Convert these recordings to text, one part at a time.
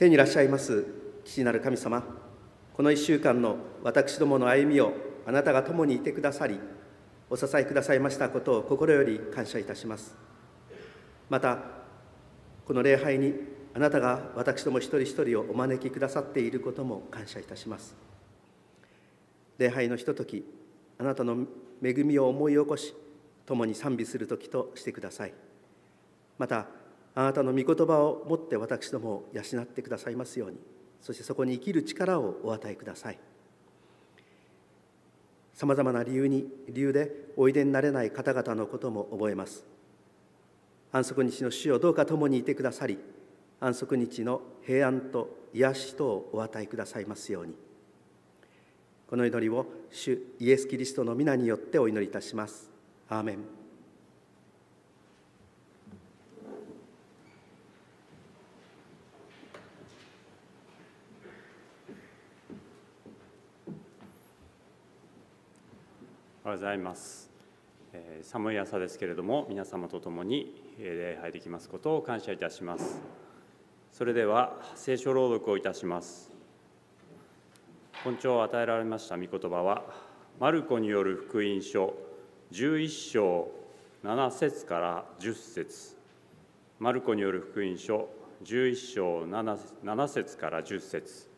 天にいらっしゃいます父なる神様この1週間の私どもの歩みをあなたが共にいてくださりお支えくださいましたことを心より感謝いたします。またこの礼拝にあなたが私ども一人一人をお招きくださっていることも感謝いたします。礼拝のひとときあなたの恵みを思い起こし共に賛美する時としてください。またあなたの御言葉を持って私どもを養ってくださいますように。そしてそこに生きる力をお与えください。さまざまな理由に理由でおいでになれない方々のことも覚えます。安息日の主をどうか共にいてくださり安息日の平安と癒しとをお与えくださいますように。この祈りを主イエス・キリストの皆によってお祈りいたします。アーメン。うございます、え寒い朝ですけれども皆様と共に礼拝できますことを感謝いたします。それでは聖書朗読をいたします。本朝を与えられました御言葉はマルコによる福音書11章7節から10節。マルコによる福音書11章 7, 7節から10節。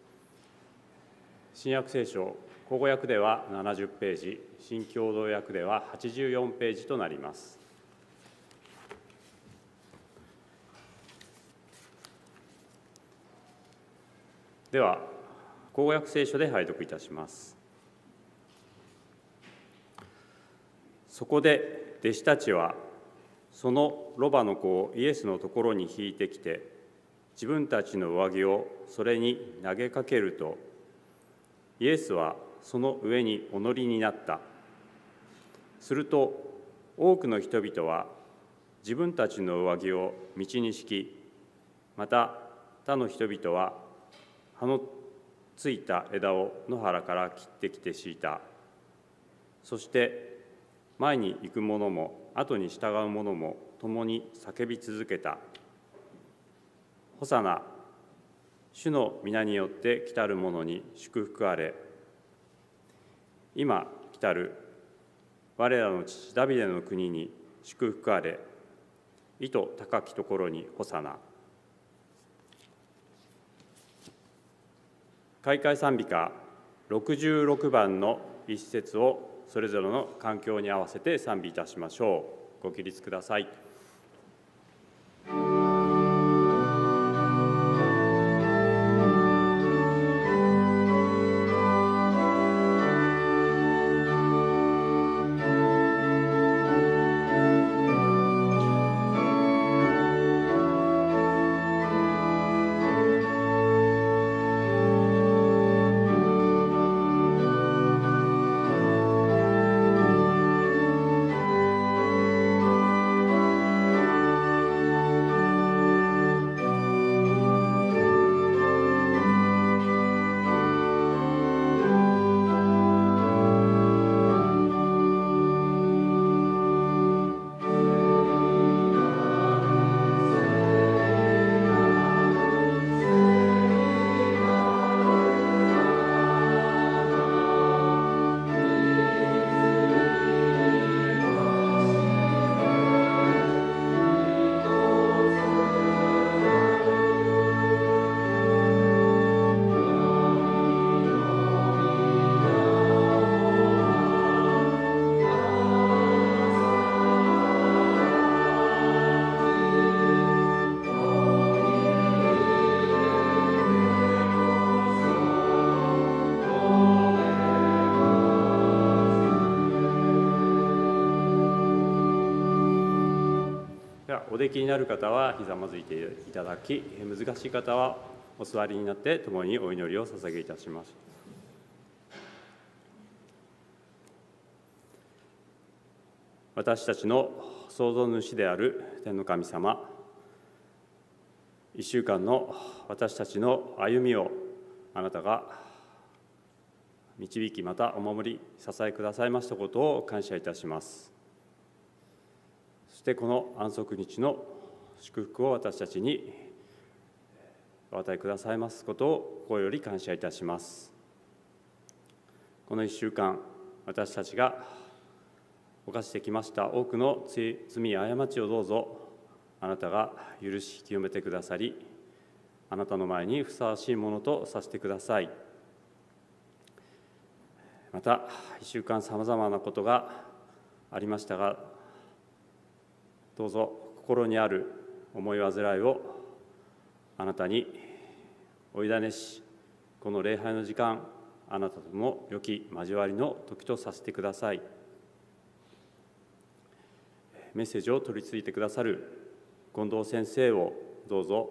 新約聖書口語訳では70ページ。新共同訳では84ページとなります。では口語訳聖書で拝読いたします。そこで弟子たちはそのロバの子をイエスのところに引いてきて自分たちの上着をそれに投げかけるとイエスはその上にお乗りになった。すると多くの人々は自分たちの上着を道に敷きまた他の人々は葉のついた枝を野原から切ってきて敷いた。そして前に行く者も後に従う者も共に叫び続けた「ホサナ主の皆によって来たる者に祝福あれ。今来たる我らの父ダビデの国に祝福あれ。意図高きところに干さな。開会賛美歌。66番の一節をそれぞれの環境に合わせて賛美いたしましょう。ご起立ください。ではおできになる方はひざまずいていただき難しい方はお座りになって共にお祈りを捧げいたします。私たちの創造主である天の神様1週間の私たちの歩みをあなたが導きまたお守り支えくださいましたことを感謝いたします。してこの安息日の祝福を私たちにお与えくださいますことを心より感謝いたします。この1週間私たちが犯してきました多くの罪や過ちをどうぞあなたが許し清めてくださりあなたの前にふさわしいものとさせてください。また1週間さまざまなことがありましたがどうぞ心にある思い煩いをあなたにお委ねしこの礼拝の時間あなたとの良き交わりの時とさせてください。メッセージを取り次いでくださる近藤先生をどうぞ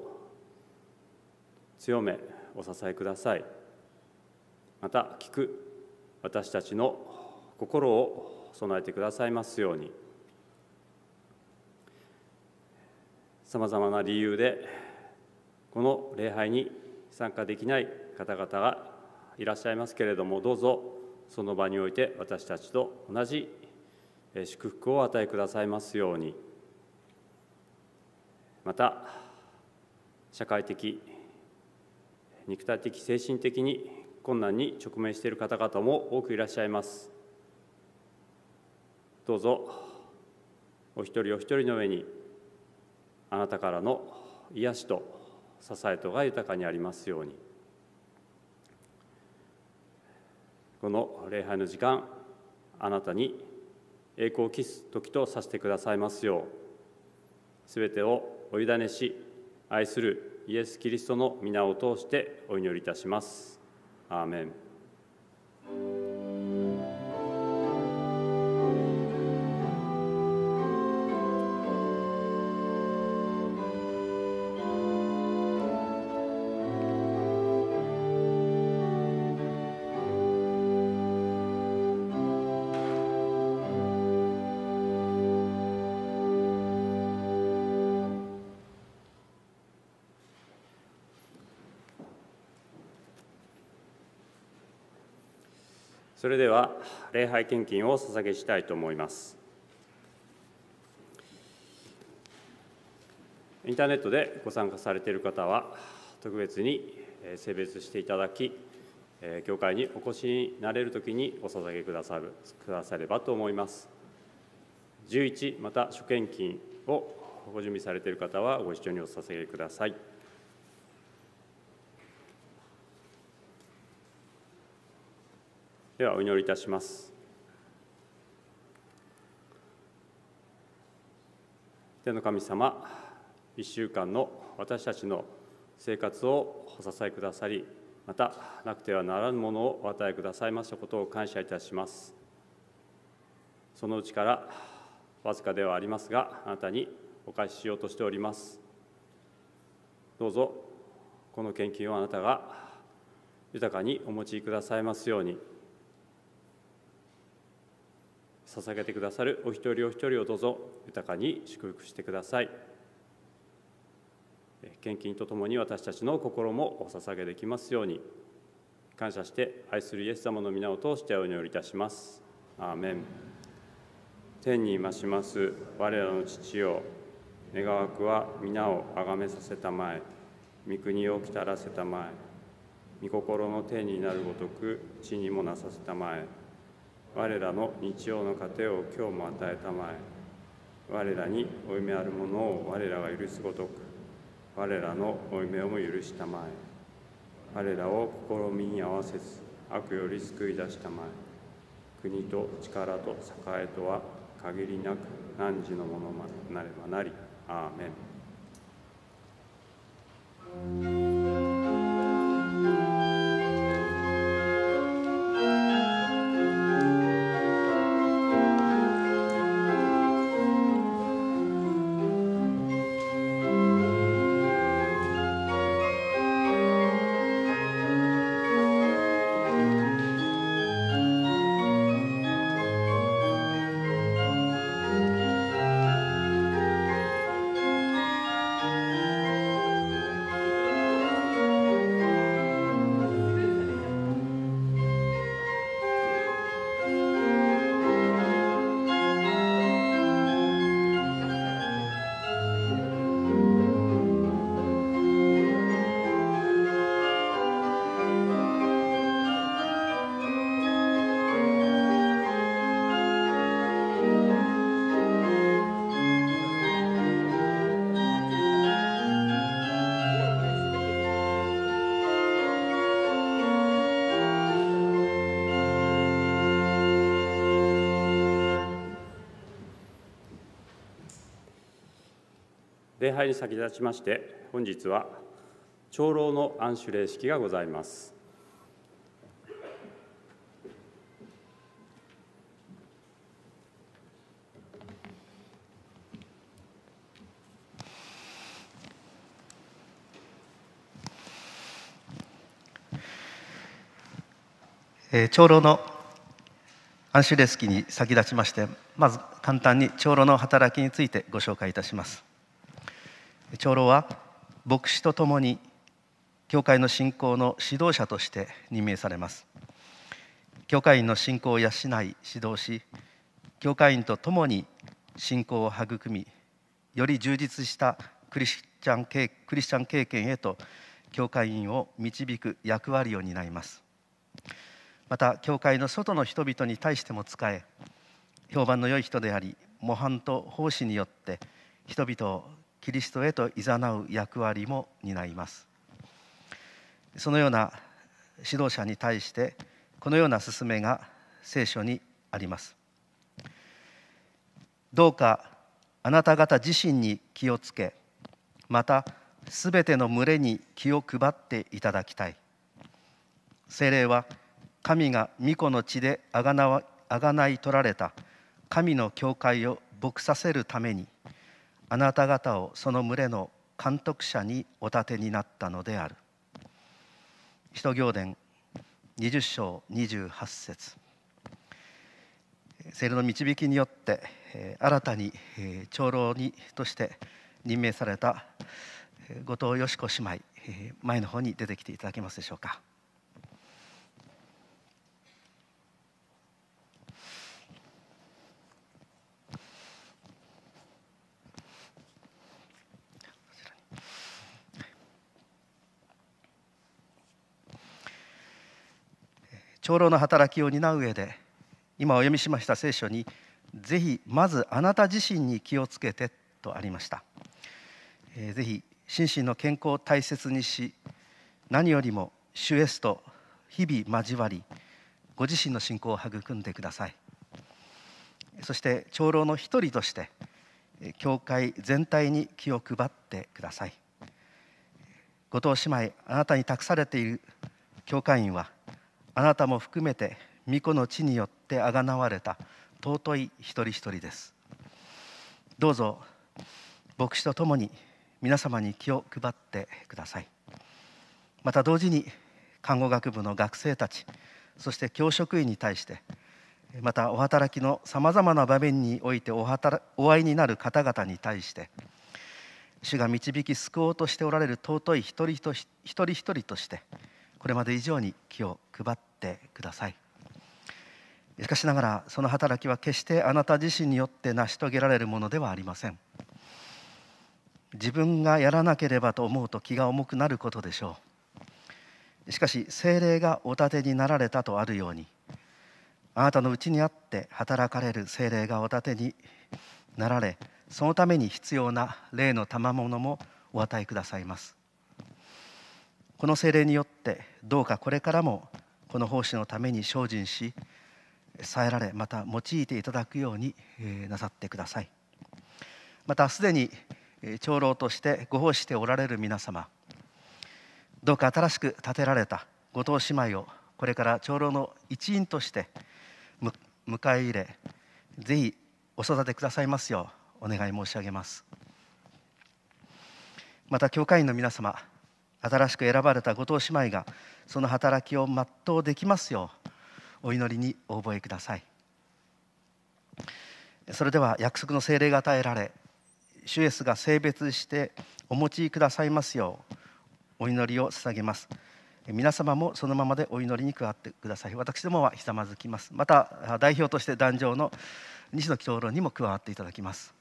強めお支えください。また聞く私たちの心を備えてくださいますように。さまざまな理由でこの礼拝に参加できない方々がいらっしゃいますけれどもどうぞその場において私たちと同じ祝福を与えくださいますように。また社会的肉体的精神的に困難に直面している方々も多くいらっしゃいます。どうぞお一人お一人の上にあなたからの癒しと支えとが豊かにありますようにこの礼拝の時間あなたに栄光を期す時とさせてくださいますようすべてをお委ねし愛するイエス・キリストの皆を通してお祈りいたします。アーメンそれでは礼拝献金を捧げしたいと思います。インターネットでご参加されている方は特別に性別していただき教会にお越しになれるときにお捧げくださるくださればと思います。11また諸献金をご準備されている方はご一緒にお捧げください。ではお祈りいたします。天の神様1週間の私たちの生活をお支えくださりまたなくてはならぬものをお与えくださいましたことを感謝いたします。そのうちからわずかではありますがあなたにお返ししようとしております。どうぞこの献金をあなたが豊かにお持ちくださいますように。捧げてくださるお一人お一人をどうぞ豊かに祝福してください。献金とともに私たちの心もお捧げできますように。感謝して愛するイエス様の皆を通してお祈りいたします。アーメン。天に増します我らの父よ。願わくは皆を崇めさせたまえ。御国を来たらせたまえ。御心の天になるごとく地にもなさせたまえ。我らの日曜の糧を今日も与えたまえ。我らに負い目あるものを我らが許すごとく。我らの負い目をも許したまえ。我らを試みに合わせず悪より救い出したまえ。国と力と栄とは限りなく汝のものまでなればなり。アーメン。礼拝に先立ちまして本日は長老の安守礼式がございます。え、長老の安守レスキに先立ちましてまず簡単に長老の働きについてご紹介いたします。長老は牧師とともに教会の信仰の指導者として任命されます。教会員の信仰を養い指導し教会員と共に信仰を育みより充実したクリスチャンクリスチャン経験へと教会員を導く役割を担います。また教会の外の人々に対しても仕え評判の良い人であり模範と奉仕によって人々をキリストへと誘う役割も担います。そのような指導者に対してこのような勧めが聖書にあります。どうかあなた方自身に気をつけまたすべての群れに気を配っていただきたい。精霊は神が御子の血であがない取られた神の教会を牧させるためにあなた方をその群れの監督者にお立てになったのである。使徒行伝20章28節聖霊の導きによって新たに長老にとして任命された後藤よし子姉妹前の方に出てきていただけますでしょうか。長老の働きを担う上で今お読みしました聖書にぜひまずあなた自身に気をつけてとありました、えー、ぜひ心身の健康を大切にし何よりも主イエスと日々交わりご自身の信仰を育んでください。そして長老の一人として教会全体に気を配ってください。後藤姉妹あなたに託されている教会員はあなたも含めて御子の地によってあがなわれた。尊い一人一人です。どうぞ牧師とともに皆様に気を配ってください。また同時に看護学部の学生たちそして教職員に対してまたお働きのさまざまな場面においてお働お会いになる方々に対して主が導き救おうとしておられる尊い一人一人一人としてこれまで以上に気を配ってください。しかしながらその働きは決してあなた自身によって成し遂げられるものではありません。自分がやらなければと思うと気が重くなることでしょう。しかし精霊がお立てになられたとあるようにあなたのうちにあって働かれる精霊がお立てになられそのために必要な霊の賜物もお与えくださいます。この精霊によってどうかこれからもこの奉仕のために精進し伝えられまた用いていただくようになさってください。またすでに長老としてご奉仕しておられる皆様どうか新しく建てられた後藤姉妹をこれから長老の一員として迎え入れぜひお育てくださいますようお願い申し上げます。また教会員の皆様新しく選ばれた後藤姉妹がその働きを全うできますようお祈りにお覚えください。それでは約束の聖霊が与えられ主イエスが性別してお持ちくださいますようお祈りを捧げます。皆様もそのままでお祈りに加わってください。私どもはひざまずきます。また代表として壇上の西野長老にも加わっていただきます。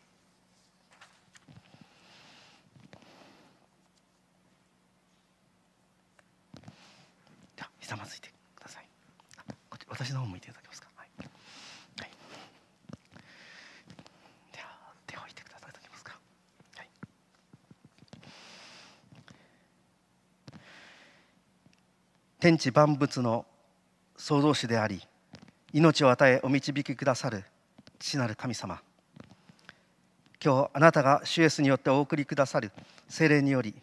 ざまずいてください。私の方向いていただけますか、はい。はい、では手を置いてください。ただけますか、はい、天地万物の創造主であり命を与えお導きくださる父なる神様。今日あなたが主イエスによってお送りくださる精霊により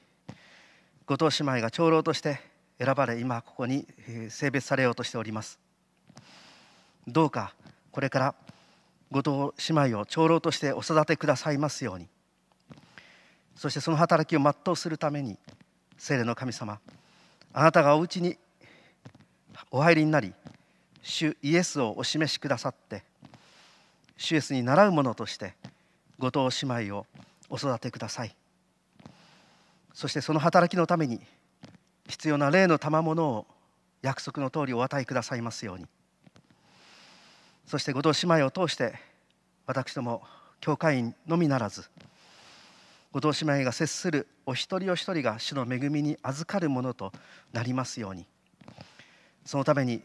後藤姉妹が長老として選ばれ今ここに性別されようとしております。どうかこれから後藤姉妹を長老としてお育てくださいますように。そしてその働きを全うするために聖霊の神様あなたがお家にお入りになり主イエスをお示しくださって主イエスに習う者として後藤姉妹をお育てください。そしてその働きのために必要な霊の賜物を約束の通りお与えくださいますように。そして後藤姉妹を通して私ども教会員のみならず後藤姉妹が接するお一人お一人が主の恵みに預かるものとなりますように。そのために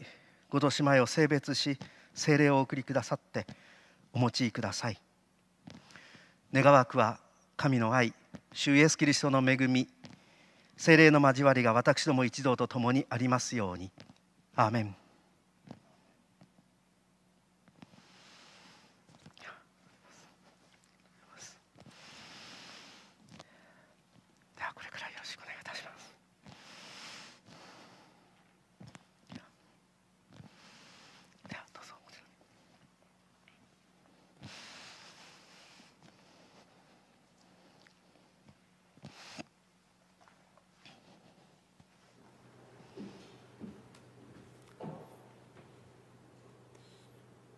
後藤姉妹を性別し精霊をお送りくださってお持ちください。願わくは神の愛主イエスキリストの恵み精霊の交わりが私ども一同と共にありますように。アーメン。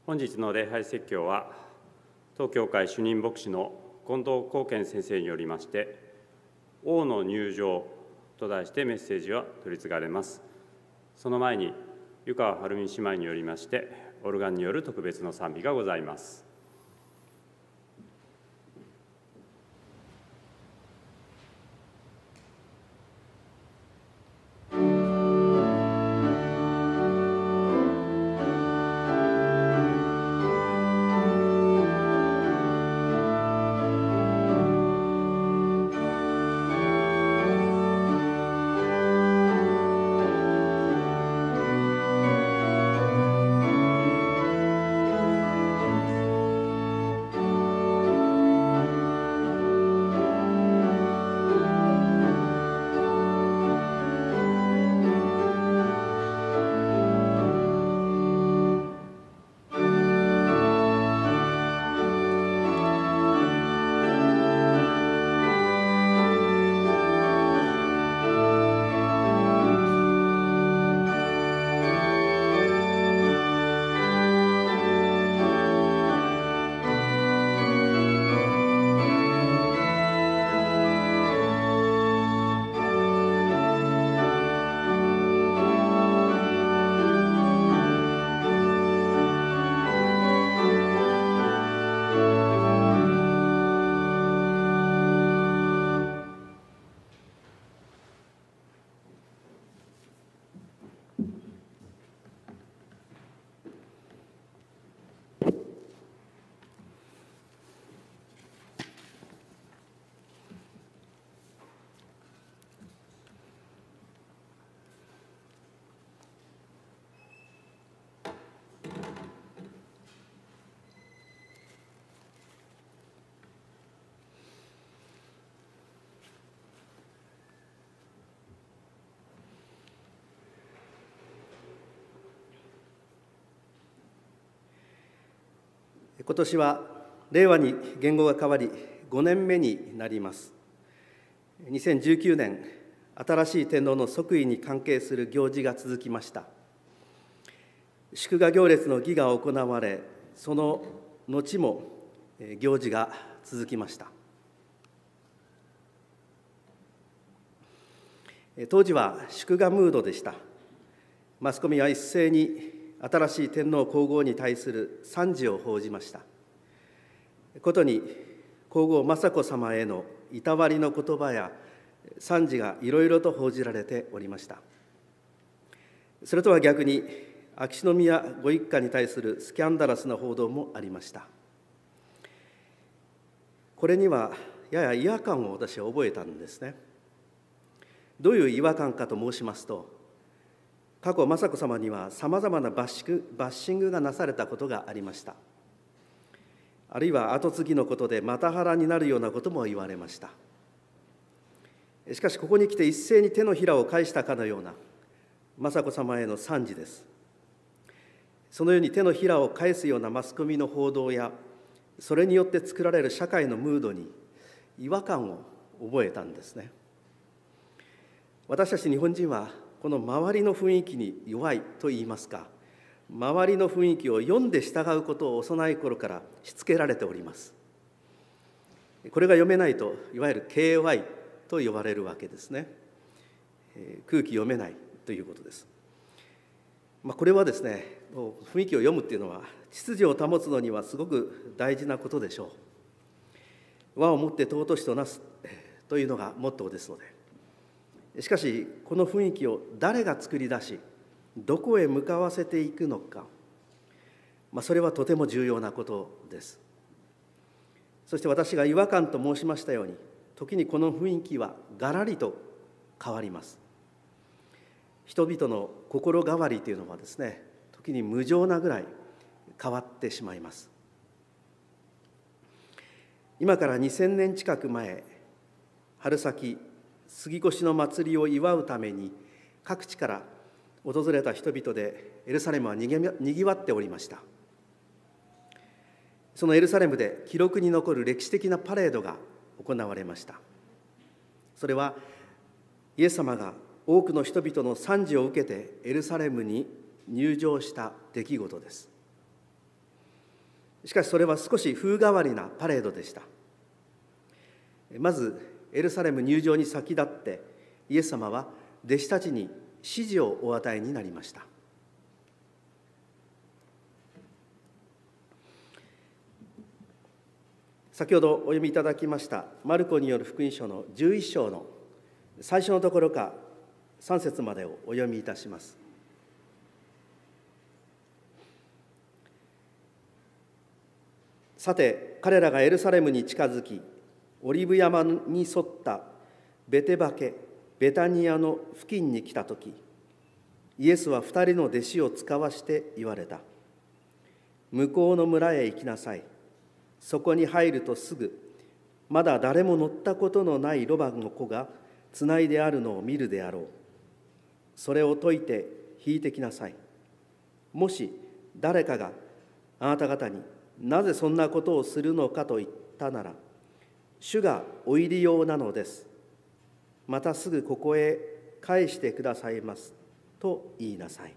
本日の礼拝説教は東教会主任牧師の近藤光健先生によりまして「王の入場」と題してメッセージは取り継がれます。その前に湯川晴美姉妹によりましてオルガンによる特別の賛美がございます。今年は令和に言語が変わり5年目になります。2019年新しい天皇の即位に関係する行事が続きました。祝賀行列の儀が行われその後も行事が続きました。当時は祝賀ムードでした。マスコミは一斉に新しい天皇皇后に対する賛辞を報じました。ことに皇后雅子さまへのいたわりの言葉や賛辞がいろいろと報じられておりました。それとは逆に秋篠宮ご一家に対するスキャンダラスな報道もありました。これにはやや違和感を私は覚えたんですね。どういう違和感かと申しますと過去雅子さまにはさまざまなバッシングバッシングがなされたことがありました。あるいは跡継ぎのことでまた腹になるようなことも言われました。しかしここに来て一斉に手のひらを返したかのような雅子さまへの賛辞です。そのように手のひらを返すようなマスコミの報道やそれによって作られる社会のムードに違和感を覚えたんですね。私たち日本人はこの周りの雰囲気に弱いと言いますか周りの雰囲気を読んで従うことを幼い頃からしつけられております。これが読めないといわゆる KY と呼ばれるわけですね。空気読めないということです、まあ、これはですね雰囲気を読むっていうのは秩序を保つのにはすごく大事なことでしょう。和をもって尊しとなすというのがモットーですのでしかしこの雰囲気を誰が作り出しどこへ向かわせていくのか、まあ、それはとても重要なことです。そして私が違和感と申しましたように時にこの雰囲気はがらりと変わります。人々の心変わりというのはですね時に無情なぐらい変わってしまいます。今から2000年近く前春先杉越の祭りを祝うために各地から訪れた人々でエルサレムはにぎわっておりました。そのエルサレムで記録に残る歴史的なパレードが行われました。それはイエス様が多くの人々の賛辞を受けてエルサレムに入場した出来事です。しかしそれは少し風変わりなパレードでした。まずエルサレム入場に先立ってイエス様は弟子たちに指示をお与えになりました。先ほどお読みいただきましたマルコによる福音書の11章の最初のところか3節までをお読みいたします。さて彼らがエルサレムに近づきオリブ山に沿ったベテバケベタニアの付近に来た時イエスは二人の弟子を使わして言われた。向こうの村へ行きなさい。そこに入るとすぐまだ誰も乗ったことのないロバの子がつないであるのを見るであろう。それを解いて引いてきなさい。もし誰かがあなた方になぜそんなことをするのかと言ったなら主がお入りようなのです。またすぐここへ返してくださいますと言いなさい。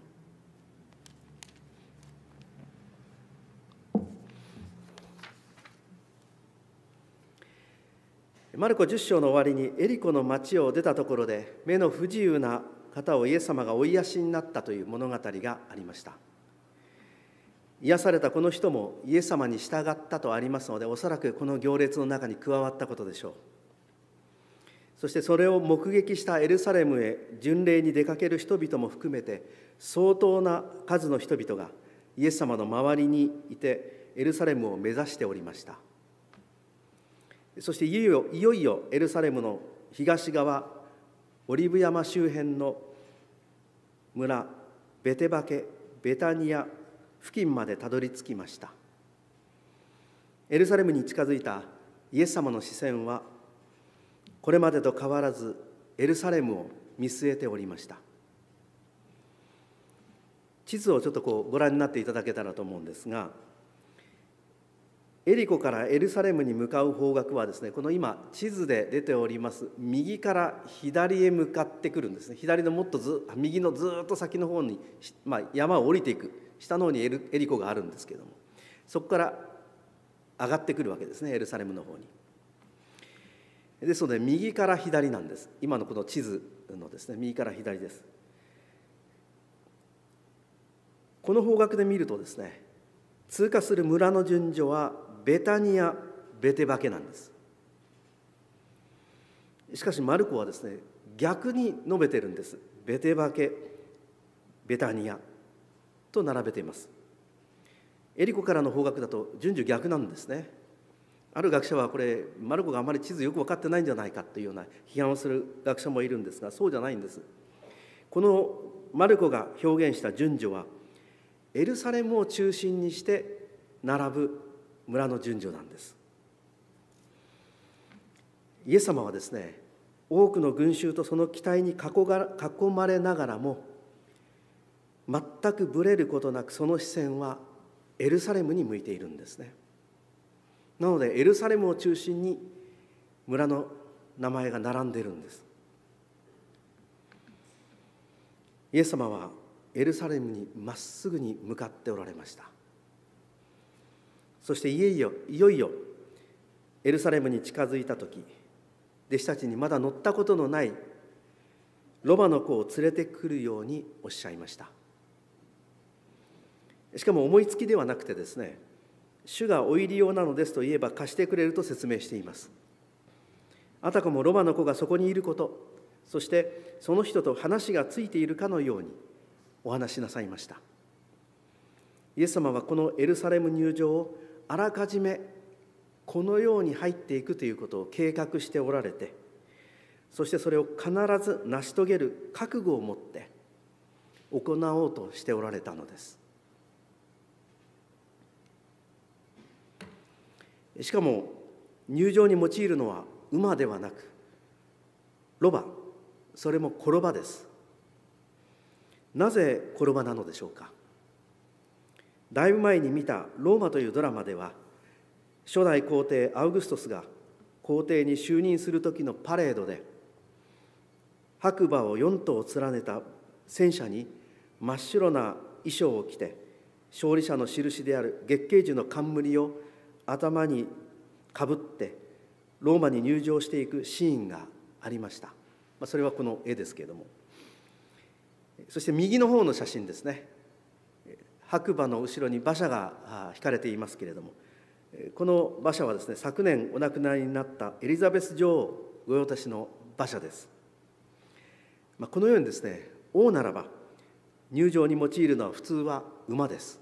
マルコ10章の終わりにエリコの町を出たところで目の不自由な方をイエス様が追いやしになったという物語がありました。癒されたこの人もイエス様に従ったとありますのでおそらくこの行列の中に加わったことでしょう。そしてそれを目撃したエルサレムへ巡礼に出かける人々も含めて相当な数の人々がイエス様の周りにいてエルサレムを目指しておりました。そしていよいよいよいよエルサレムの東側オリブ山周辺の村ベテバケベタニア付近までたどり着きました。エルサレムに近づいたイエス様の視線はこれまでと変わらずエルサレムを見据えておりました。地図をちょっとこうご覧になっていただけたらと思うんですがエリコからエルサレムに向かう方角はですねこの今地図で出ております右から左へ向かってくるんですね。左のもっとず右のずっと先の方に、まあ、山を降りていく。下の方にエルエリコがあるんですけどもそこから上がってくるわけですねエルサレムの方に。ですので右から左なんです今のこの地図のですね右から左です。この方角で見るとですね通過する村の順序はベタニアベテバケなんですしかしマルコはですね逆に述べてるんですベテバケベタニアと並べています。エリコからの方角だと順序逆なんですね。ある学者はこれマルコがあまり地図よく分かってないんじゃないかというような批判をする学者もいるんですがそうじゃないんです。このマルコが表現した順序はエルサレムを中心にして並ぶ村の順序なんです。イエス様はですね多くの群衆とその期待に囲まれながらも全くぶれることなくその視線はエルサレムに向いているんですね。なのでエルサレムを中心に村の名前が並んでいるんです。イエス様はエルサレムにまっすぐに向かっておられました。そしていよいよいよいよエルサレムに近づいた時弟子たちにまだ乗ったことのないロバの子を連れてくるようにおっしゃいました。しかも思いつきではなくてですね主がお入り用なのですと言えば貸してくれると説明しています。あたかもロバの子がそこにいることそしてその人と話がついているかのようにお話しなさいました。イエス様はこのエルサレム入場をあらかじめこのように入っていくということを計画しておられてそしてそれを必ず成し遂げる覚悟を持って行おうとしておられたのです。しかも入場に用いるのは馬ではなくロバ。それも転ばです。なぜ転ばなのでしょうか？だいぶ前に見た「ローマ」というドラマでは初代皇帝アウグストスが皇帝に就任する時のパレードで白馬を4頭連ねた戦車に真っ白な衣装を着て勝利者の印である月桂樹の冠を頭にかぶってローマに入場していくシーンがありました、まあ、それはこの絵ですけれども。そして右の方の写真ですね。白馬の後ろに馬車が引かれていますけれども。この馬車はですね昨年お亡くなりになったエリザベス女王御用達の馬車です、まあ、このようにですね王ならば入場に用いるのは普通は馬です。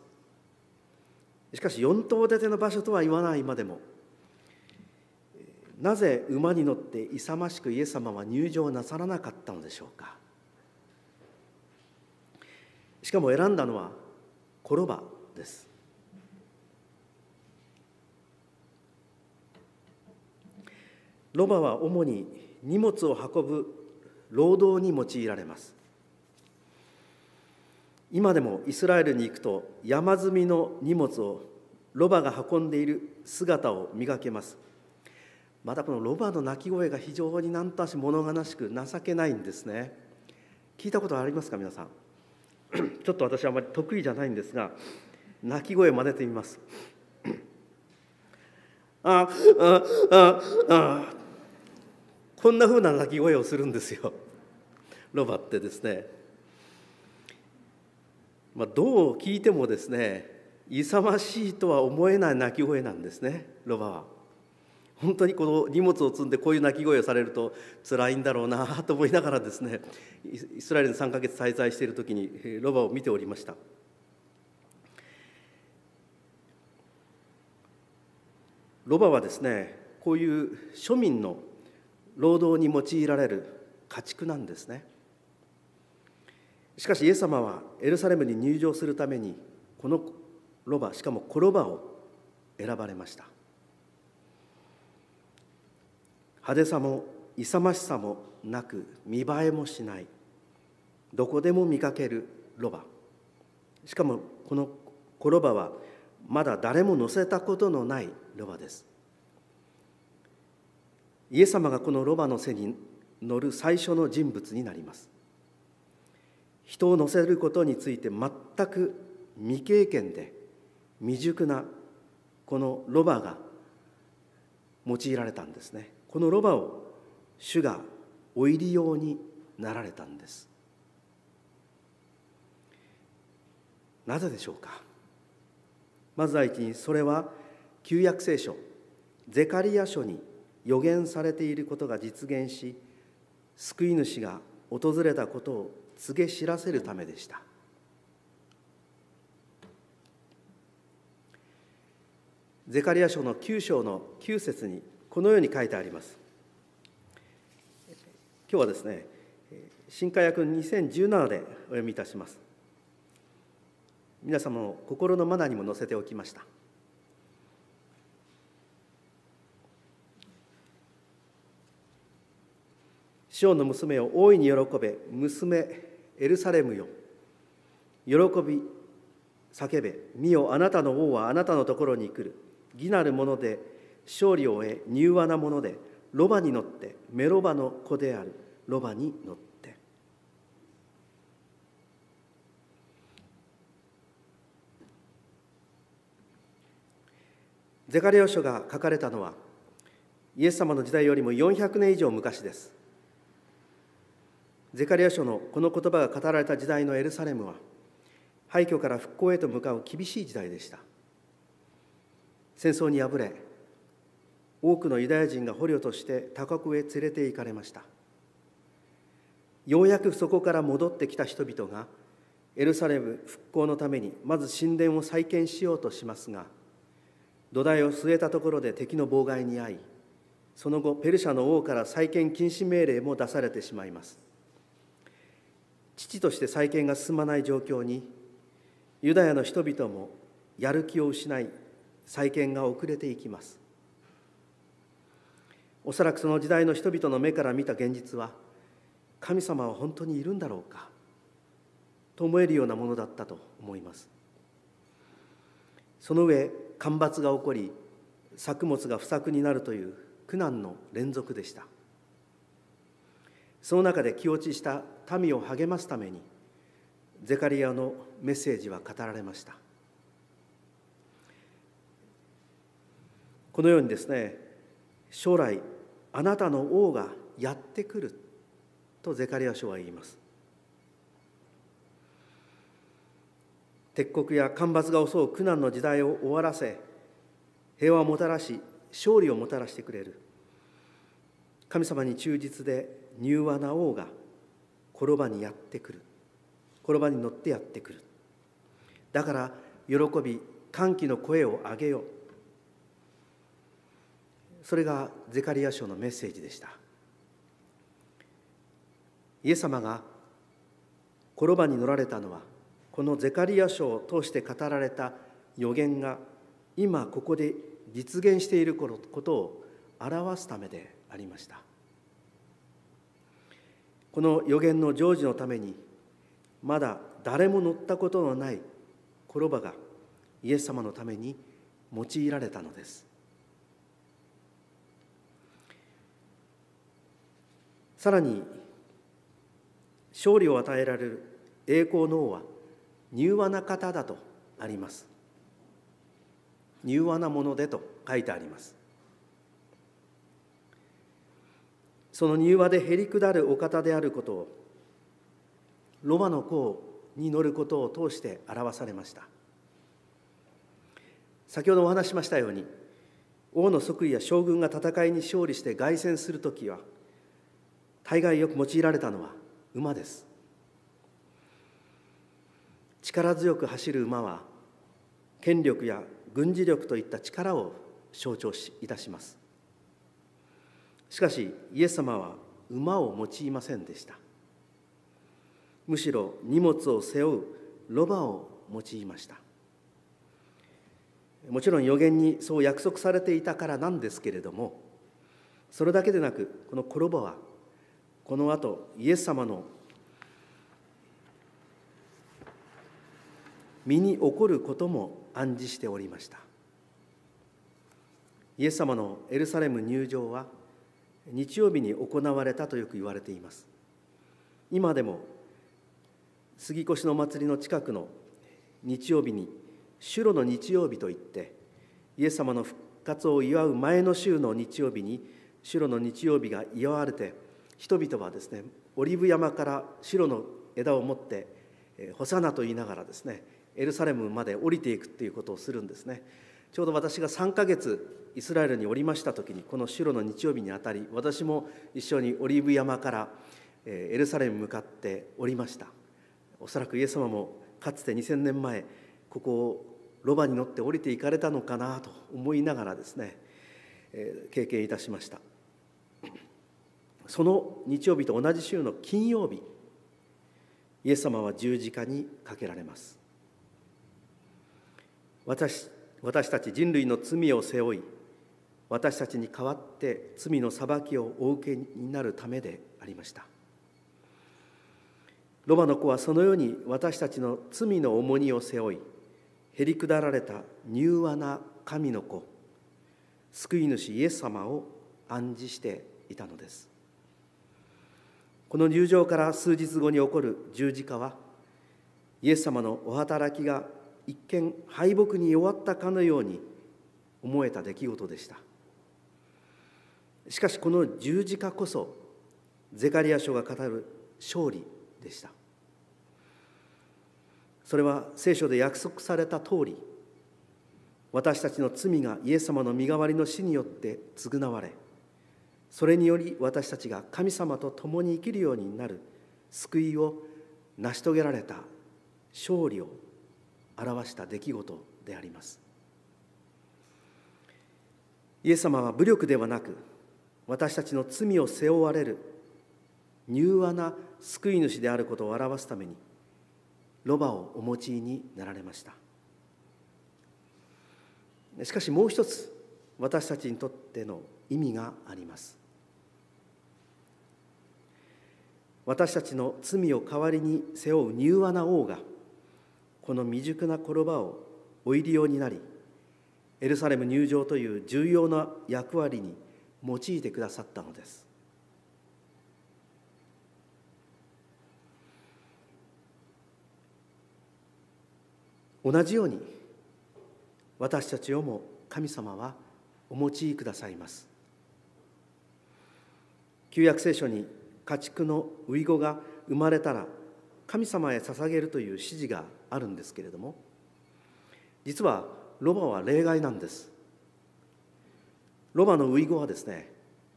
しかし四頭立ての馬車とは言わないまでもなぜ馬に乗って勇ましくイエス様は入場なさらなかったのでしょうか。しかも選んだのは転ばです。ロバは主に荷物を運ぶ労働に用いられます。今でもイスラエルに行くと山積みの荷物をロバが運んでいる姿を見かけます。またこのロバの鳴き声が非常に何となし物悲しく情けないんですね。聞いたことありますか皆さん？ちょっと私はあまり得意じゃないんですが鳴き声を真似てみます。ああああこんなふうな鳴き声をするんですよ。ロバってですね、まあ、どう聞いてもですね勇ましいとは思えない鳴き声なんですねロバは。本当にこの荷物を積んでこういう鳴き声をされると辛いんだろうなと思いながらですねイスラエルに3ヶ月滞在している時にロバを見ておりました。ロバはですねこういう庶民の労働に用いられる家畜なんですね。しかしイエス様はエルサレムに入場するためにこのロバしかもコロバを選ばれました。派手さも勇ましさもなく見栄えもしない。どこでも見かけるロバ。しかもこのコロバはまだ誰も乗せたことのないロバです。イエス様がこのロバの背に乗る最初の人物になります。人を乗せることについて全く未経験で未熟なこのロバが用いられたんですね。このロバを主がお入り用になられたんです。なぜでしょうか？まず第一にそれは旧約聖書ゼカリア書に予言されていることが実現し救い主が訪れたことを告げ知らせるためでした。ゼカリア書の9章の9節にこのように書いてあります。今日はですね新化訳2017でお読みいたします。皆様の心のマナーにも載せておきました「師匠の娘を大いに喜べ娘エルサレムよ。喜び叫べ。見よあなたの王はあなたのところに来る。義なるもので勝利を得柔和なものでロバに乗ってメロバの子である。ロバに乗って。ゼカリオ書が書かれたのはイエス様の時代よりも400年以上昔です。ゼカリア書のこの言葉が語られた時代のエルサレムは廃墟から復興へと向かう厳しい時代でした。戦争に敗れ多くのユダヤ人が捕虜として他国へ連れて行かれました。ようやくそこから戻ってきた人々がエルサレム復興のためにまず神殿を再建しようとしますが土台を据えたところで敵の妨害に遭いその後ペルシャの王から再建禁止命令も出されてしまいます。父として再建が進まない状況にユダヤの人々もやる気を失い再建が遅れていきます。おそらくその時代の人々の目から見た現実は神様は本当にいるんだろうかと思えるようなものだったと思います。その上干ばつが起こり作物が不作になるという苦難の連続でした。その中で気落ちした民を励ますためにゼカリアのメッセージは語られました。このようにですね将来あなたの王がやってくるとゼカリア書は言います。鉄国や干ばつが襲う苦難の時代を終わらせ平和をもたらし勝利をもたらしてくれる。神様に忠実で柔和な王が転ばにやってくる。転ばに乗ってやってくる。だから喜び歓喜の声を上げよう。それがゼカリア書のメッセージでした。イエス様が転ばに乗られたのはこのゼカリア書を通して語られた予言が今ここで実現していることを表すためでありました。この予言の成就のためにまだ誰も乗ったことのない転ばがイエス様のために用いられたのです。さらに勝利を与えられる栄光の王は柔和な方だとあります。柔和なものでと書いてあります。その柔和でへりくだるお方であることをロバの甲に乗ることを通して表されました。先ほどお話しましたように王の即位や将軍が戦いに勝利して凱旋する時は大概よく用いられたのは馬です。力強く走る馬は権力や軍事力といった力を象徴しいたします。しかしイエス様は馬を用いませんでした。むしろ荷物を背負うロバを用いました。もちろん予言にそう約束されていたからなんですけれどもそれだけでなくこのコロバはこのあとイエス様の身に起こることも暗示しておりました。イエス様のエルサレム入場は日曜日に行われたとよく言われています。今でも杉越の祭りの近くの日曜日に主路の日曜日といってイエス様の復活を祝う前の週の日曜日に主路の日曜日が祝われて人々はですねオリブ山から白の枝を持って「ホサナ」と言いながらですねエルサレムまで降りていくっていうことをするんですね。ちょうど私が3ヶ月イスラエルにおりました時にこの白の日曜日にあたり私も一緒にオリーブ山からエルサレムに向かっておりました。おそらくイエス様もかつて2000年前ここをロバに乗って降りていかれたのかなと思いながらですね経験いたしました。その日曜日と同じ週の金曜日イエス様は十字架にかけられます。私私たち人類の罪を背負い私たちに代わって罪の裁きをお受けになるためでありました。ロバの子はそのように私たちの罪の重荷を背負いへりくだられた柔和な神の子救い主イエス様を暗示していたのです。この入場から数日後に起こる十字架はイエス様のお働きが一見敗北に弱ったかのように思えた出来事でした。しかしこの十字架こそゼカリア書が語る勝利でした。それは聖書で約束された通り私たちの罪がイエス様の身代わりの死によって償われそれにより私たちが神様と共に生きるようになる救いを成し遂げられた勝利を表した出来事であります。イエス様は武力ではなく私たちの罪を背負われる柔和な救い主であることを表すためにロバをお持ちになられました。しかしもう一つ私たちにとっての意味があります。私たちの罪を代わりに背負う柔和な王がこの未熟な転ばをお入り用になりエルサレム入場という重要な役割に用いてくださったのです。同じように私たちをも神様はお持ちくださいます。旧約聖書に家畜のウイゴが生まれたら神様へ捧げるという指示があるんですけれども実はロバは例外なんです。ロバのウイゴはですね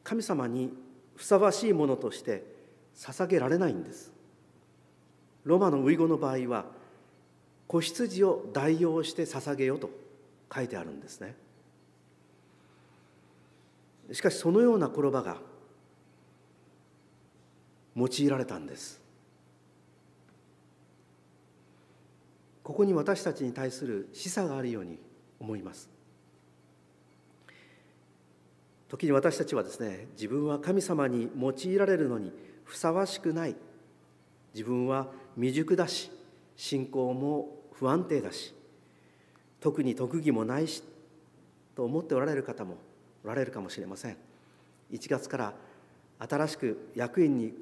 神様にふさわしいものとして捧げられないんです。ロバのウイゴの場合は子羊を代用して捧げよと書いてあるんですね。しかしそのような言葉が用いられたんです。ここに私たちに対する示唆があるように思います。時に私たちはですね自分は神様に用いられるのにふさわしくない。自分は未熟だし信仰も不安定だし特に特技もないしと思っておられる方もおられるかもしれません。1月から新しく役員に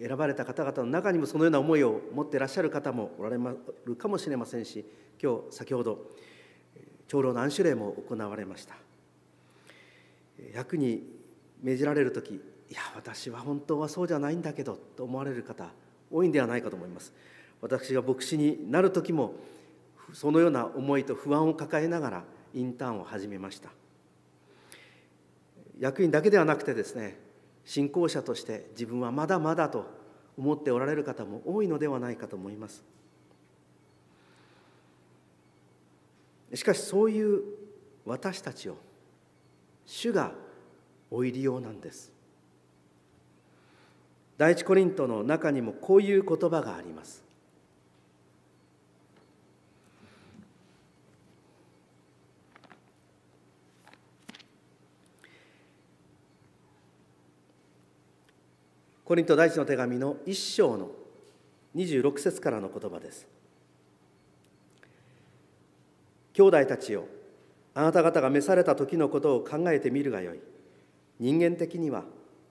選ばれた方々の中にもそのような思いを持っていらっしゃる方もおられるかもしれませんし今日先ほど長老の安守礼も行われました。役に命じられる時いや私は本当はそうじゃないんだけどと思われる方多いんではないかと思います。私が牧師になる時もそのような思いと不安を抱えながらインターンを始めました。役員だけではなくてですね信仰者として自分はまだまだと思っておられる方も多いのではないかと思います。しかしそういう私たちを主がお入りようなんです。第一コリントの中にもこういう言葉があります。コリント第一の手紙の一章の26節からの言葉です。兄弟たちよ、あなた方が召された時のことを考えてみるがよい。人間的には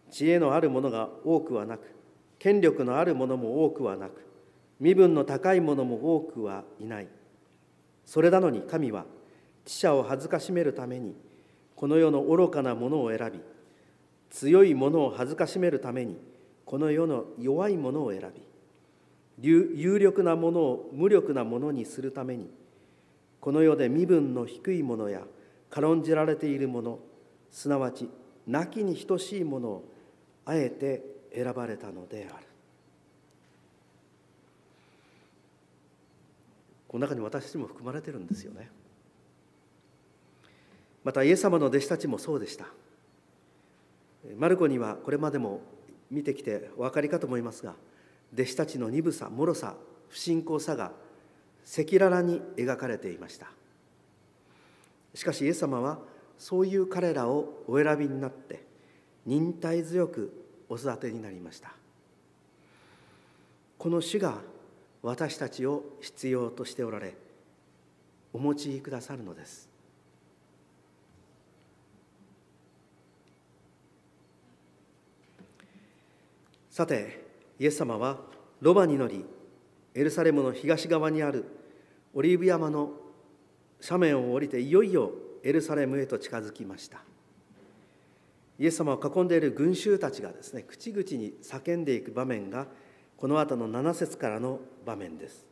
知恵のあるものが多くはなく、権力のあるものも多くはなく、身分の高いものも多くはいない。それなのに神は、知者を恥ずかしめるために、この世の愚かなものを選び、強いものを恥ずかしめるために、この世の弱いものを選び有力なものを無力なものにするためにこの世で身分の低いものや軽んじられているものすなわち亡きに等しいものをあえて選ばれたのである。この中に私たちも含まれてるんですよね。またイエス様の弟子たちもそうでした。マルコにはこれまでも見てきてお分かりかと思いますが弟子たちの鈍さ脆さ不信仰さが赤裸々に描かれていました。しかしイエス様はそういう彼らをお選びになって忍耐強くお育てになりました。この主が私たちを必要としておられお持ちくださるのです。さてイエス様はロバに乗りエルサレムの東側にあるオリーブ山の斜面を降りていよいよエルサレムへと近づきました。イエス様を囲んでいる群衆たちがですね口々に叫んでいく場面がこの後の7節からの場面です。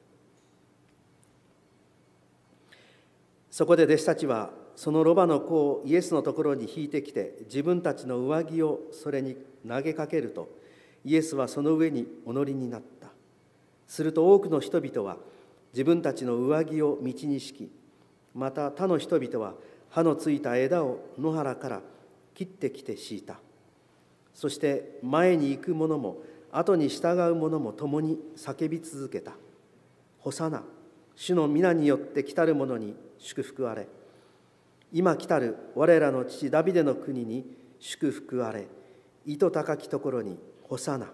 そこで弟子たちはそのロバの子をイエスのところに引いてきて自分たちの上着をそれに投げかけるとイエスはその上にお乗りになった。すると多くの人々は自分たちの上着を道に敷きまた他の人々は刃のついた枝を野原から切ってきて敷いた。そして前に行く者も後に従う者も共に叫び続けた「ホサナ主の皆によって来たる者に祝福あれ。今来たる我らの父ダビデの国に祝福あれ。糸高きところにホサナ」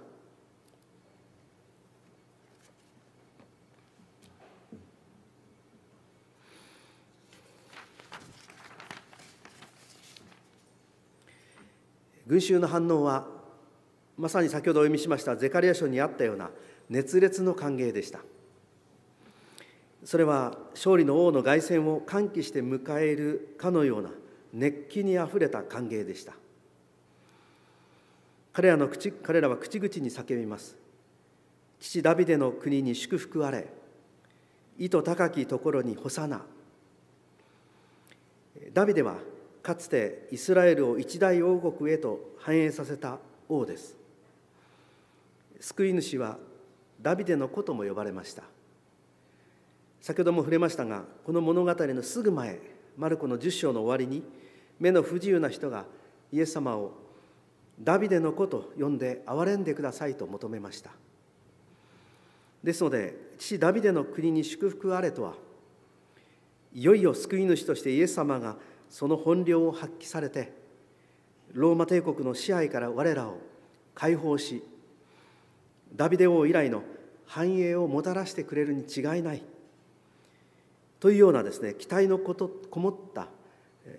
群衆の反応はまさに先ほどお読みしましたゼカリア書にあったような熱烈の歓迎でした。それは勝利の王の凱旋を歓喜して迎えるかのような熱気にあふれた歓迎でした。彼らの口彼らは口々に叫びます。父ダビデの国に祝福あれ。意図高きところに干さな。ダビデはかつてイスラエルを一大王国へと繁栄させた王です。救い主はダビデの子とも呼ばれました。先ほども触れましたがこの物語のすぐ前マルコの10章の終わりに目の不自由な人がイエス様をダビデの子と呼んで憐れんでくださいと求めました。ですので父ダビデの国に祝福あれとはいよいよ救い主としてイエス様がその本領を発揮されてローマ帝国の支配から我らを解放しダビデ王以来の繁栄をもたらしてくれるに違いないというようなですね期待のことこもった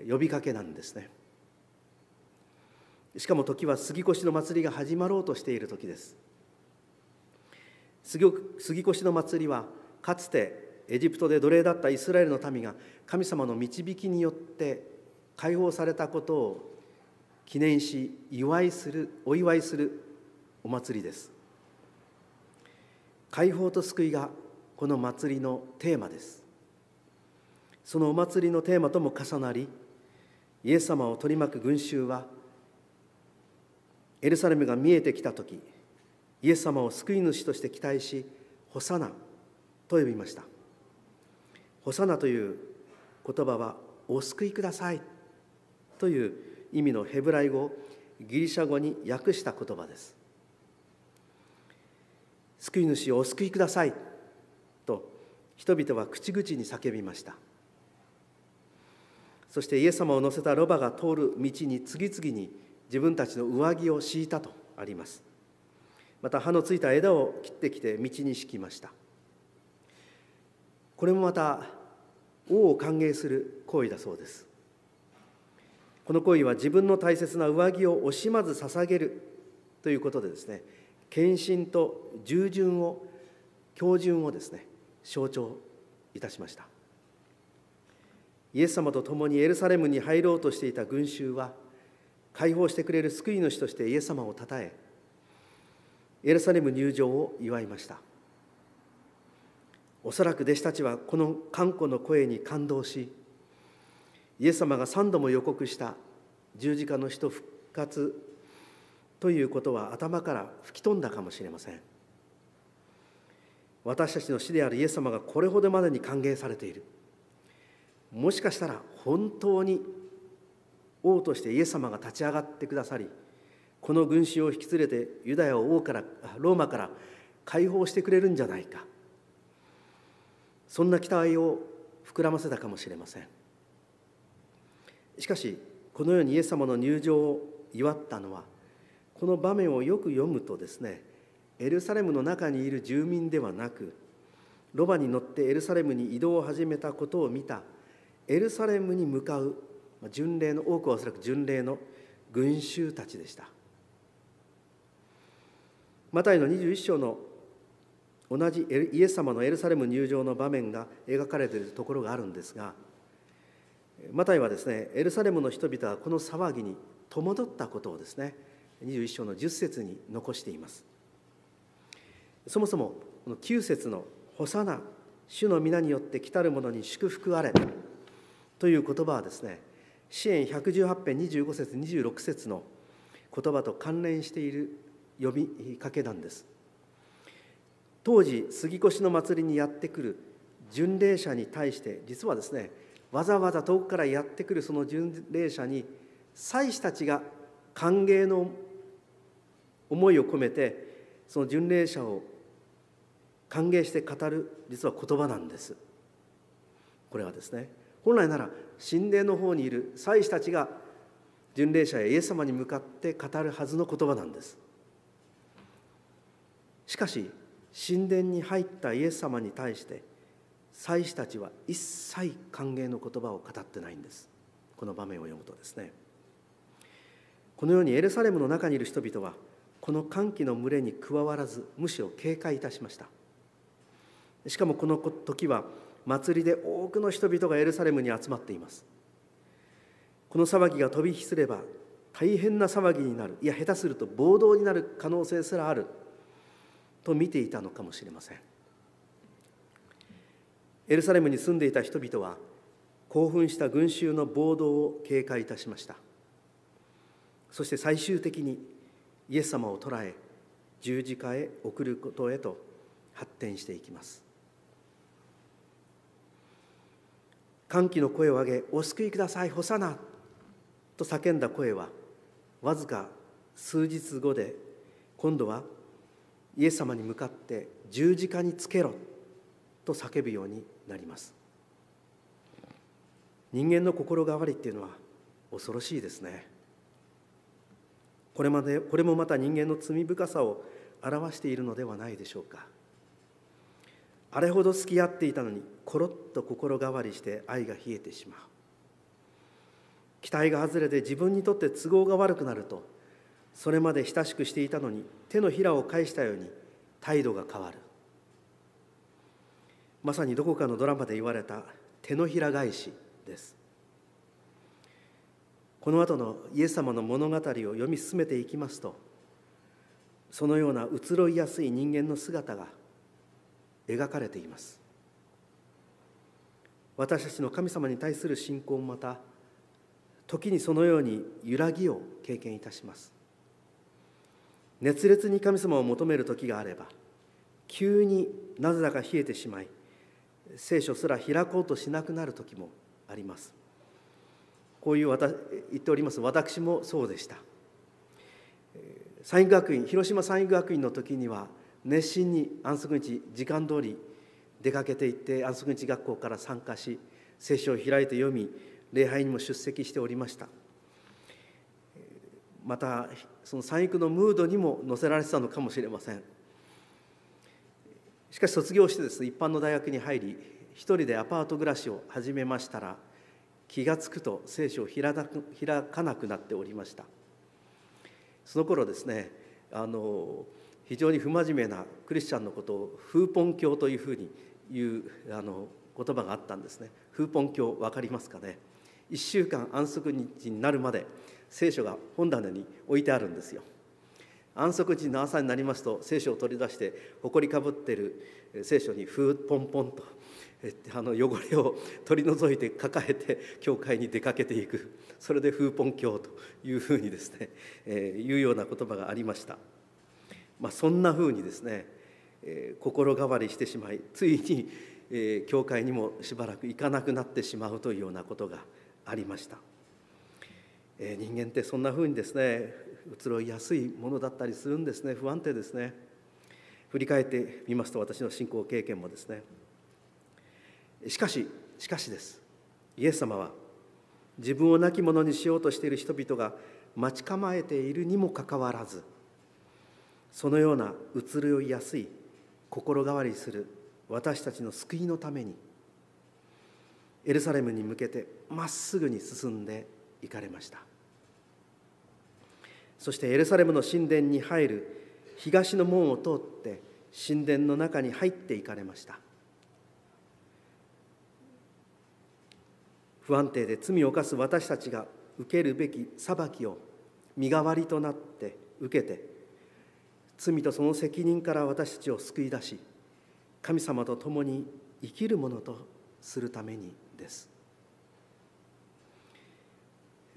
呼びかけなんですね。しかも時は杉越の祭りが始まろうとしている時です。杉越の祭りはかつてエジプトで奴隷だったイスラエルの民が神様の導きによって解放されたことを記念し祝いするお祝いするお祭りです。解放と救いがこの祭りのテーマです。そのお祭りのテーマとも重なりイエス様を取り巻く群衆はエルサレムが見えてきた時イエス様を救い主として期待し「ホサナ」と呼びました。ホサナという言葉はお救いくださいという意味のヘブライ語ギリシャ語に訳した言葉です。救い主をお救いくださいと人々は口々に叫びました。そしてイエス様を乗せたロバが通る道に次々に自分たちの上着を敷いたとあります。また葉のついた枝を切ってきて道に敷きました。これもまた王を歓迎する行為だそうです。この行為は自分の大切な上着を惜しまず捧げるということでですね献身と従順を標準をですね象徴いたしました。イエス様と共にエルサレムに入ろうとしていた群衆は解放してくれる救い主としてイエス様をたたえエルサレム入場を祝いました。おそらく弟子たちはこの看護の声に感動しイエス様が3度も予告した十字架の死と復活ということは頭から吹き飛んだかもしれません。私たちの死であるイエス様がこれほどまでに歓迎されている。もしかしたら本当に王としてイエス様が立ち上がってくださりこの群衆を引き連れてユダヤを王からローマから解放してくれるんじゃないか。そんな期待を膨らませたかもしれません。しかしこのようにイエス様の入場を祝ったのはこの場面をよく読むとですねエルサレムの中にいる住民ではなくロバに乗ってエルサレムに移動を始めたことを見たエルサレムに向かう巡礼の多くはおそらく巡礼の群衆たちでした。マタイの21章の同じイエス様のエルサレム入場の場面が描かれているところがあるんですがマタイはですねエルサレムの人々はこの騒ぎに戸惑ったことをですね21章の10節に残しています。そもそもこの9節の「ホサナ主の皆によって来たる者に祝福あれ」という言葉はですね支援118編25節26節の言葉と関連している呼びかけなんです。当時杉越の祭りにやってくる巡礼者に対して実はですねわざわざ遠くからやってくるその巡礼者に祭司たちが歓迎の思いを込めてその巡礼者を歓迎して語る実は言葉なんです。これはですね本来なら神殿の方にいる祭司たちが巡礼者やイエス様に向かって語るはずの言葉なんです。しかし神殿に入ったイエス様に対して祭司たちは一切歓迎の言葉を語ってないんです。この場面を読むとですね。このようにエルサレムの中にいる人々はこの歓喜の群れに加わらずむしろ警戒いたしました。しかもこの時は祭りで多くの人々がエルサレムに集まっています。この騒ぎが飛び火すれば大変な騒ぎになる。いや下手すると暴動になる可能性すらある。と見ていたのかもしれません。エルサレムに住んでいた人々は興奮した群衆の暴動を警戒いたしました。そして最終的にイエス様を捕らえ十字架へ送ることへと発展していきます。歓喜の声を上げ「お救いくださいホサナ!」と叫んだ声はわずか数日後で今度はイエス様に向かって十字架につけろと叫ぶようになります人間の心変わりっていうのは恐ろしいですねこれまでこれもまた人間の罪深さを表しているのではないでしょうかあれほど付き合っていたのにころっと心変わりして愛が冷えてしまう。期待が外れて自分にとって都合が悪くなるとそれまで親しくしていたのに手のひらを返したように態度が変わる。まさにどこかのドラマで言われた手のひら返しです。この後のイエス様の物語を読み進めていきますとそのような移ろいやすい人間の姿が描かれています。私たちの神様に対する信仰もまた時にそのように揺らぎを経験いたします。熱烈に神様を求める時があれば急になぜだか冷えてしまい聖書すら開こうとしなくなる時もあります。こういう言っております。私もそうでした。産育学院広島産育学院の時には熱心に安息日時間通り出かけていって安息日学校から参加し聖書を開いて読み礼拝にも出席しておりました。またその産育のムードにも乗せられてたのかもしれません。しかし卒業してです、ね、一般の大学に入り一人でアパート暮らしを始めましたら気が付くと聖書を開かなくなっておりました。その頃ですねあの非常に不真面目なクリスチャンのことをフーポン教というふうに言うあの言葉があったんですね。フーポン教分かりますかね？1週間安息日になるまで聖書が本棚に置いてあるんですよ。安息日の朝になりますと聖書を取り出して埃かぶってる聖書にフーポンポンとあの汚れを取り除いて抱えて教会に出かけていく。それでフーポン教というふうにですね、えー、いうような言葉がありました。まあ、そんなふうにですね、えー、心変わりしてしまいついに、えー、教会にもしばらく行かなくなってしまうというようなことがありました、えー、人間ってそんなふうにですね移ろいやすいものだったりするんですね。不安定ですね。振り返ってみますと私の信仰経験もですね。しかししかしです。イエス様は自分を亡き者にしようとしている人々が待ち構えているにもかかわらずそのような移ろいやすい心変わりする私たちの救いのためにエルサレムに向けてまっすぐに進んでいかれました。そしてエルサレムの神殿に入る東の門を通って神殿の中に入っていかれました。不安定で罪を犯す私たちが受けるべき裁きを身代わりとなって受けて罪とその責任から私たちを救い出し神様と共に生きるものとするためにです。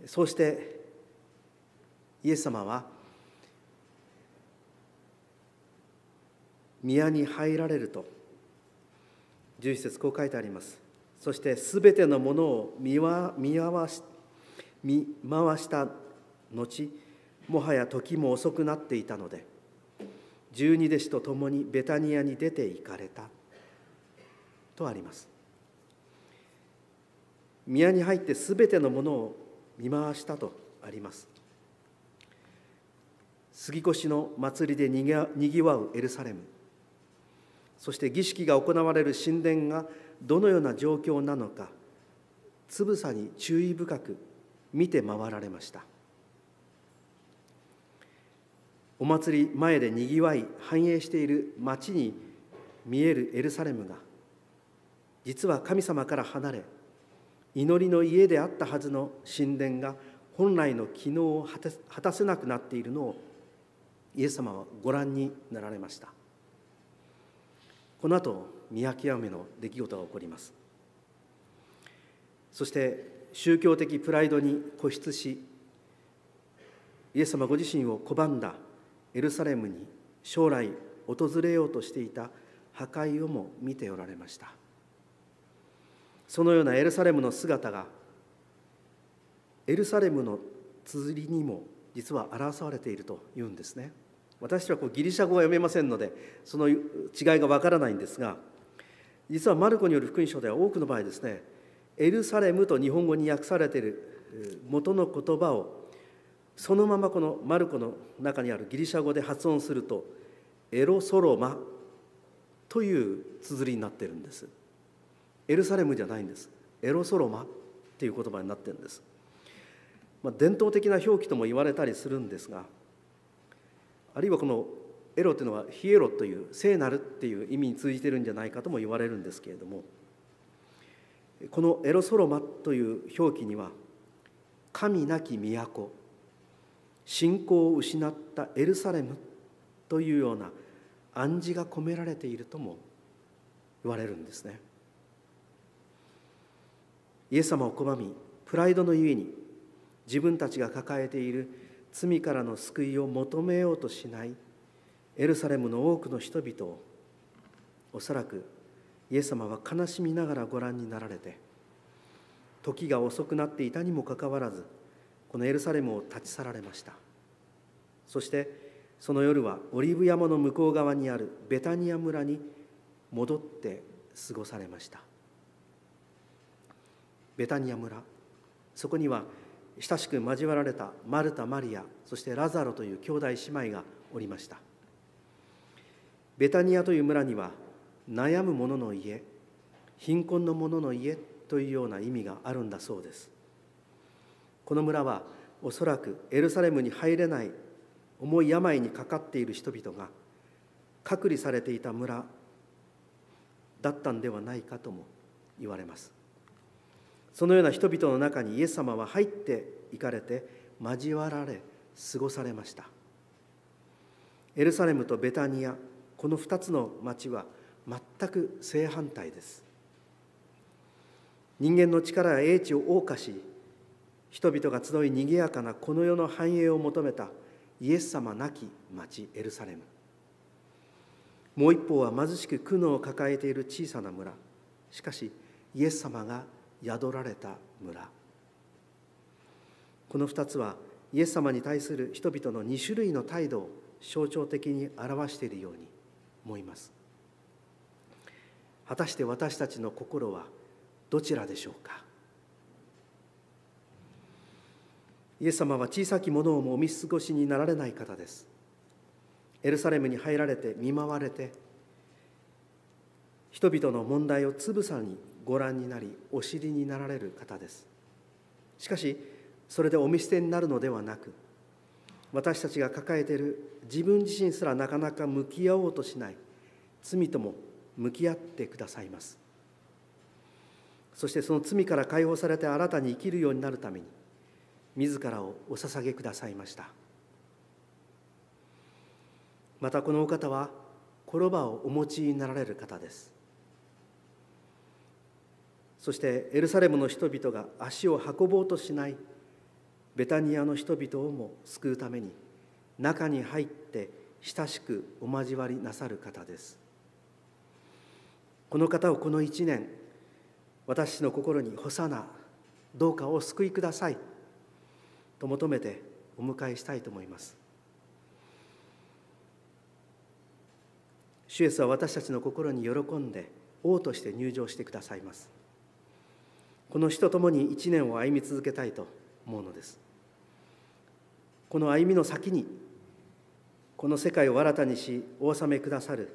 そうしてイエス様は宮に入られると11節こう書いてあります。そしてすべてのものを見わ見回し見回した後もはや時も遅くなっていたので十二弟子と共にベタニアに出て行かれた。とあります。宮に入ってすべてのものを見回したとあります。杉越の祭りでにぎわうエルサレム。そして儀式が行われる神殿がどのような状況なのかつぶさに注意深く見て回られました。お祭り前でにぎわい繁栄している町に見えるエルサレムが実は神様から離れ祈りの家であったはずの神殿が本来の機能を果たせなくなっているのをイエス様はご覧になられました。この後宮極めの出来事が起こります。そして宗教的プライドに固執しイエス様ご自身を拒んだエルサレムに将来訪れようとしていた破壊をも見ておられました。そのようなエルサレムの姿がエルサレムの綴りにも実は表されているというんですね。私はこうギリシャ語が読めませんのでその違いがわからないんですが実はマルコによる福音書では多くの場合ですねエルサレムと日本語に訳されている元の言葉をそのままこのマルコの中にあるギリシャ語で発音するとエロソロマという綴りになってるんです。エルサレムじゃないんです。エロソロマっていう言葉になってるんです、まあ、伝統的な表記とも言われたりするんですがあるいはこのエロというのはヒエロという聖なるっていう意味に通じてるんじゃないかとも言われるんですけれどもこのエロソロマという表記には神なき都信仰を失ったエルサレムというような暗示が込められているとも言われるんですね。イエス様を拒みプライドのゆえに自分たちが抱えている罪からの救いを求めようとしないエルサレムの多くの人々をおそらくイエス様は悲しみながらご覧になられて時が遅くなっていたにもかかわらずこのエルサレムを立ち去られました。そしてその夜はオリーブ山の向こう側にあるベタニア村に戻って過ごされました。ベタニア村そこには親しく交わられたマルタ・マリアそしてラザロという兄弟姉妹がおりました。ベタニアという村には悩む者の家貧困の者の家というような意味があるんだそうです。この村はおそらくエルサレムに入れない重い病にかかっている人々が隔離されていた村だったんではないかとも言われます。そのような人々の中にイエス様は入っていかれて交わられ過ごされました。エルサレムとベタニアこの2つの町は全く正反対です。人間の力や英知を謳歌し人々が集いにぎやかなこの世の繁栄を求めたイエス様なき町エルサレム。もう一方は貧しく苦悩を抱えている小さな村。しかしイエス様が宿られた村。この2つはイエス様に対する人々の2種類の態度を象徴的に表しているように思います。果たして私たちの心はどちらでしょうか？イエス様は小さきものをもお見過ごしになられない方です。エルサレムに入られて見舞われて人々の問題をつぶさにご覧になりお知りになられる方です。しかしそれでお見捨てになるのではなく私たちが抱えている自分自身すらなかなか向き合おうとしない罪とも向き合ってくださいます。そしてその罪から解放されて新たに生きるようになるために自らをお捧げくださいました。またこのお方は転ばをお持ちになられる方です。そしてエルサレムの人々が足を運ぼうとしないベタニアの人々をも救うために中に入って親しくお交わりなさる方です。この方をこの一年私の心に「干さなどうかお救いください」と求めてお迎えしたいと思います。主イエスは私たちの心に喜んで王として入場してくださいます。この死と共に一年を歩み続けたいと思うのです。この歩みの先にこの世界を新たにしお納めくださる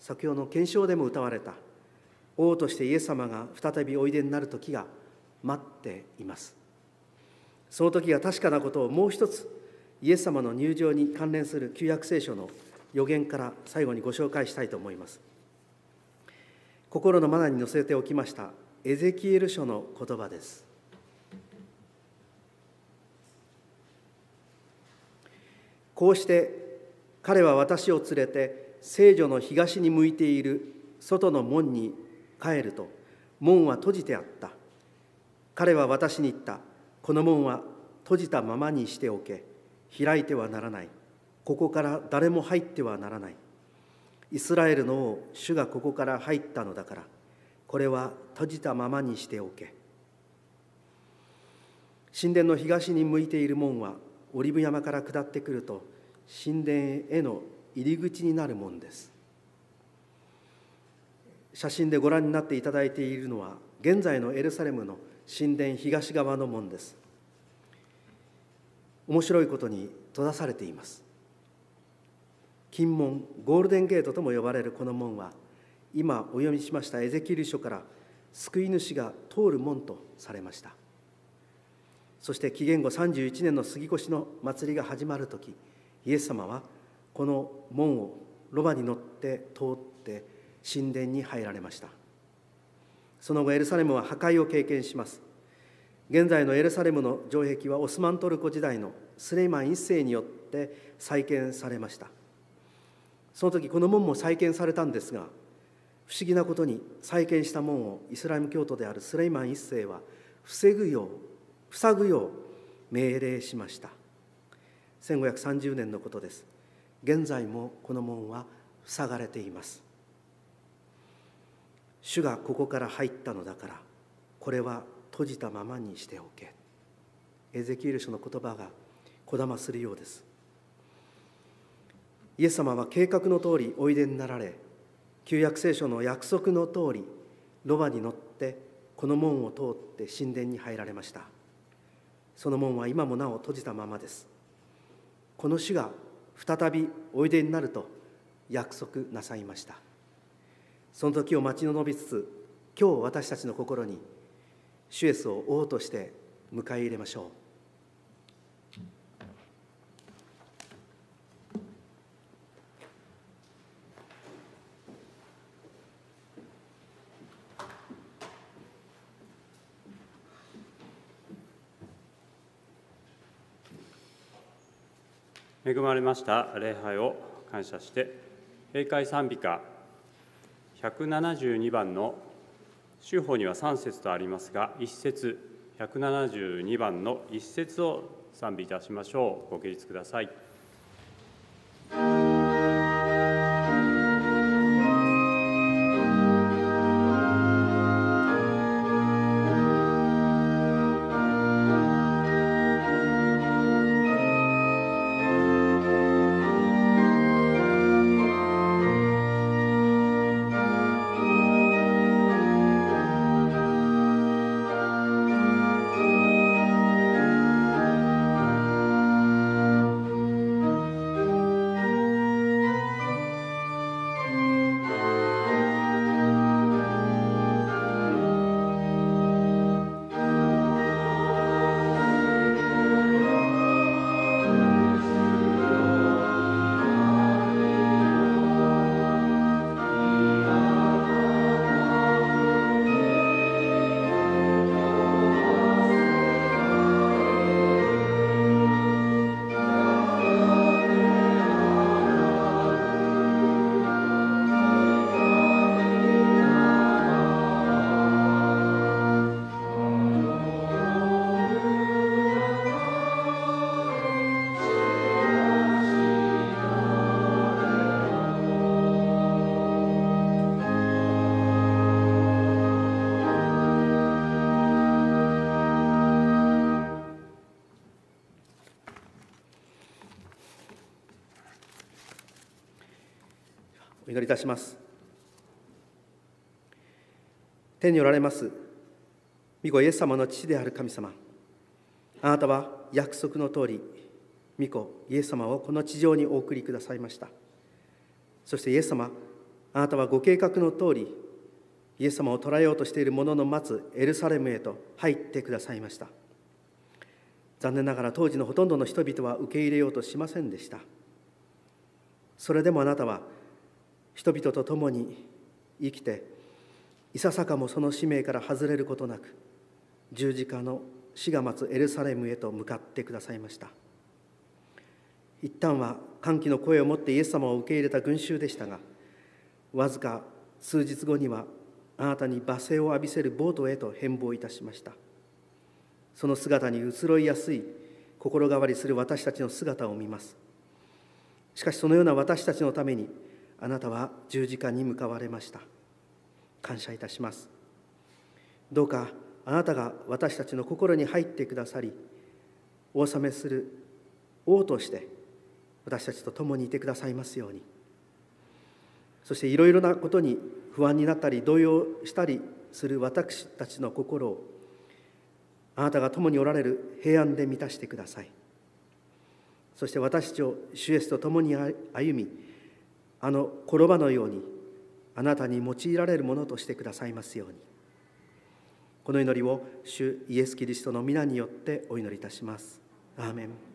先ほどの検証でも歌われた王としてイエス様が再びおいでになる時が待っています。その時が確かなことをもう一つイエス様の入場に関連する旧約聖書の予言から最後にご紹介したいと思います。心のマナに載せておきましたエゼキエル書の言葉です。こうして彼は私を連れて聖女の東に向いている外の門に帰ると門は閉じてあった。彼は私に言った。この門は閉じたままにしておけ。開いてはならない。ここから誰も入ってはならない。イスラエルの王主がここから入ったのだから。これは閉じたままにしておけ。神殿の東に向いている門はオリブ山から下ってくると神殿への入り口になる門です。写真でご覧になっていただいているのは現在のエルサレムの神殿東側の門です。面白いことに閉ざされています。金門ゴールデンゲートとも呼ばれるこの門は今お読みしましたエゼキエル書から救い主が通る門とされました。そして紀元後31年の杉越の祭りが始まる時イエス様はこの門をロバに乗って通って神殿に入られました。その後エルサレムは破壊を経験します。現在のエルサレムの城壁はオスマントルコ時代のスレイマン一世によって再建されました。その時この門も再建されたんですが不思議なことに再建した門をイスラム教徒であるスレイマン一世は防ぐよう塞ぐよう命令しました。1530年のことです。現在もこの門は塞がれています。主がここから入ったのだからこれは閉じたままにしておけ。エゼキエル書の言葉がこだまするようです。イエス様は計画の通りおいでになられ旧約聖書の約束の通りロバに乗ってこの門を通って神殿に入られました。その門は今もなお閉じたままです。この主が再びおいでになると約束なさいました。その時を待ち望みつつ今日私たちの心に主イエスを王として迎え入れましょう。恵まれました礼拝を感謝して閉会賛美歌172番の州法には3節とありますが1節172番の1節を賛美いたしましょうご起立ください。お祈りいたします。天におられます御子イエス様の父である神様。あなたは約束の通り御子イエス様をこの地上にお送りくださいました。そしてイエス様あなたはご計画の通りイエス様を捕らえようとしている者の待つエルサレムへと入ってくださいました。残念ながら当時のほとんどの人々は受け入れようとしませんでした。それでもあなたは人々と共に生きていささかもその使命から外れることなく十字架の死が待つエルサレムへと向かってくださいました。一旦は歓喜の声を持ってイエス様を受け入れた群衆でしたがわずか数日後にはあなたに罵声を浴びせるボートへと変貌いたしました。その姿に移ろいやすい心変わりする私たちの姿を見ます。しかしそのような私たちのためにあなたは十字架に向かわれました。感謝いたします。どうかあなたが私たちの心に入ってくださりお納めする王として私たちと共にいてくださいますように。そしていろいろなことに不安になったり動揺したりする私たちの心をあなたが共におられる平安で満たしてください。そして私たちを主イエスと共に歩みあの転ばのようにあなたに用いられるものとしてくださいますようにこの祈りを主イエス・キリストの皆によってお祈りいたします。アーメン